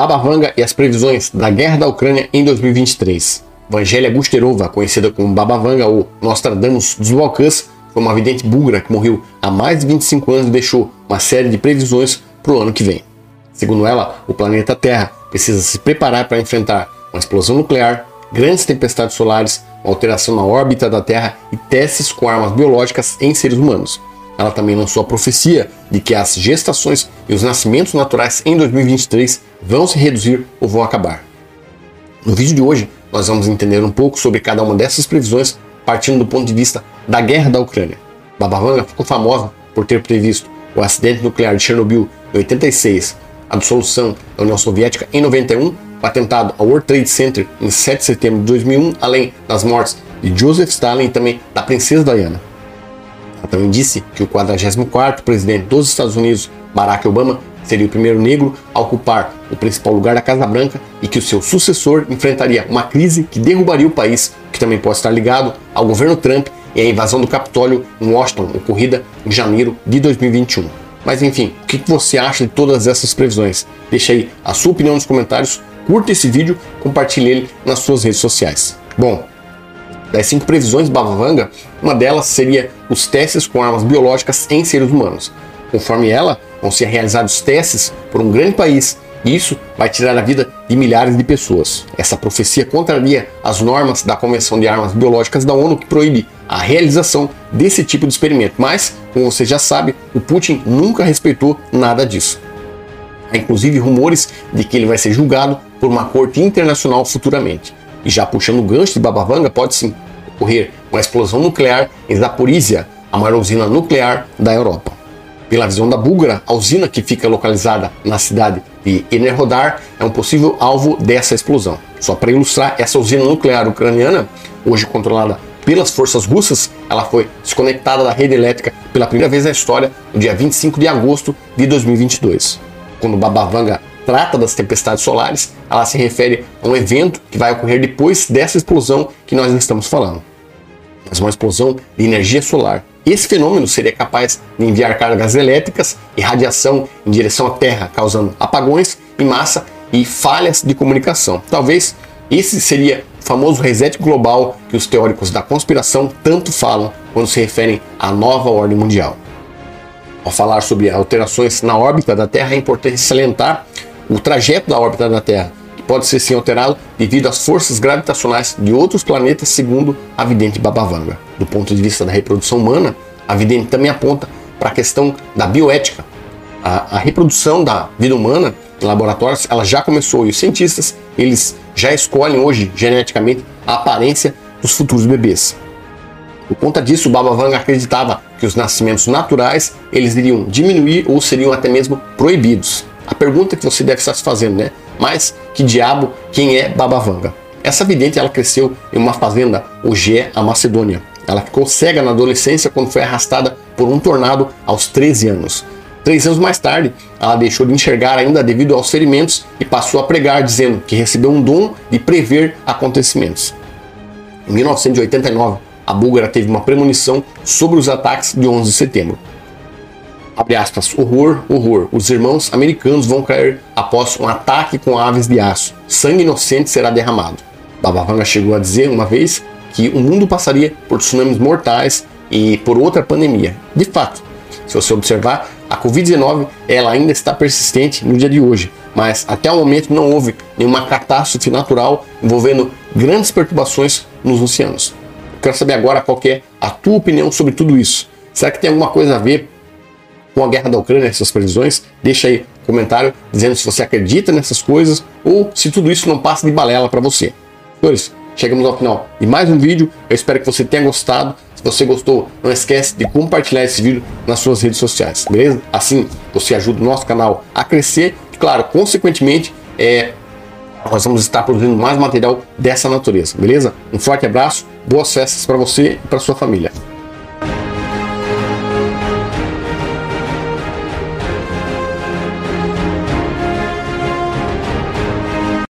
Baba Vanga e as previsões da guerra da Ucrânia em 2023. Vangélia Gusterova, conhecida como Baba Vanga ou Nostradamus dos Balcãs, foi uma vidente búlgara que morreu há mais de 25 anos e deixou uma série de previsões para o ano que vem. Segundo ela, o planeta Terra precisa se preparar para enfrentar uma explosão nuclear, grandes tempestades solares, uma alteração na órbita da Terra e testes com armas biológicas em seres humanos. Ela também lançou a profecia de que as gestações e os nascimentos naturais em 2023 vão se reduzir ou vão acabar. No vídeo de hoje, nós vamos entender um pouco sobre cada uma dessas previsões, partindo do ponto de vista da guerra da Ucrânia. Baba Vanga ficou famosa por ter previsto o acidente nuclear de Chernobyl em 86, a dissolução da União Soviética em 91, o atentado ao World Trade Center em 7 de setembro de 2001, além das mortes de Joseph Stalin e também da princesa Diana. Também disse que o 44º presidente dos Estados Unidos, Barack Obama, seria o primeiro negro a ocupar o principal lugar da Casa Branca e que o seu sucessor enfrentaria uma crise que derrubaria o país, que também pode estar ligado ao governo Trump e à invasão do Capitólio em Washington, ocorrida em janeiro de 2021. Mas enfim, o que você acha de todas essas previsões? Deixa aí a sua opinião nos comentários, curta esse vídeo, compartilhe ele nas suas redes sociais. Bom, das cinco previsões Bavanga, uma delas seria os testes com armas biológicas em seres humanos. Conforme ela, vão ser realizados testes por um grande país e isso vai tirar a vida de milhares de pessoas. Essa profecia contraria as normas da Convenção de Armas Biológicas da ONU que proíbe a realização desse tipo de experimento. Mas, como você já sabe, o Putin nunca respeitou nada disso. Há inclusive rumores de que ele vai ser julgado por uma corte internacional futuramente. E já puxando o gancho de Babavanga, pode sim ocorrer uma explosão nuclear em Zaporizhia, a maior usina nuclear da Europa. Pela visão da búlgara, a usina que fica localizada na cidade de Enerhodar é um possível alvo dessa explosão. Só para ilustrar, essa usina nuclear ucraniana, hoje controlada pelas forças russas, ela foi desconectada da rede elétrica pela primeira vez na história no dia 25 de agosto de 2022. Quando Babavanga trata das tempestades solares, ela se refere a um evento que vai ocorrer depois dessa explosão que nós estamos falando. Mas uma explosão de energia solar. Esse fenômeno seria capaz de enviar cargas elétricas e radiação em direção à Terra, causando apagões em massa e falhas de comunicação. Talvez esse seria o famoso reset global que os teóricos da conspiração tanto falam quando se referem à nova ordem mundial. Ao falar sobre alterações na órbita da Terra, é importante salientar o trajeto da órbita da Terra, que pode ser sim alterado devido às forças gravitacionais de outros planetas, segundo a vidente Babavanga. Do ponto de vista da reprodução humana, a vidente também aponta para a questão da bioética. A, a, reprodução da vida humana em laboratórios ela já começou e os cientistas eles já escolhem hoje geneticamente a aparência dos futuros bebês. Por conta disso, Babavanga acreditava que os nascimentos naturais eles iriam diminuir ou seriam até mesmo proibidos. A pergunta que você deve estar se fazendo, né? Mas que diabo, quem é Babavanga? Essa vidente ela cresceu em uma fazenda, Ogé, a Macedônia. Ela ficou cega na adolescência quando foi arrastada por um tornado aos 13 anos. Três anos mais tarde, ela deixou de enxergar ainda devido aos ferimentos e passou a pregar, dizendo que recebeu um dom de prever acontecimentos. Em 1989, a búlgara teve uma premonição sobre os ataques de 11 de setembro abre aspas, horror, horror. Os irmãos americanos vão cair após um ataque com aves de aço. Sangue inocente será derramado. Babavanga chegou a dizer uma vez que o mundo passaria por tsunamis mortais e por outra pandemia. De fato, se você observar, a Covid-19 ela ainda está persistente no dia de hoje, mas até o momento não houve nenhuma catástrofe natural envolvendo grandes perturbações nos oceanos. Eu quero saber agora qual é a tua opinião sobre tudo isso. Será que tem alguma coisa a ver com a guerra da Ucrânia, essas previsões? Deixa aí um comentário dizendo se você acredita nessas coisas ou se tudo isso não passa de balela para você. Senhores, chegamos ao final de mais um vídeo. Eu espero que você tenha gostado. Se você gostou, não esquece de compartilhar esse vídeo nas suas redes sociais, beleza? Assim você ajuda o nosso canal a crescer e, claro, consequentemente, é, nós vamos estar produzindo mais material dessa natureza, beleza? Um forte abraço, boas festas para você e para sua família.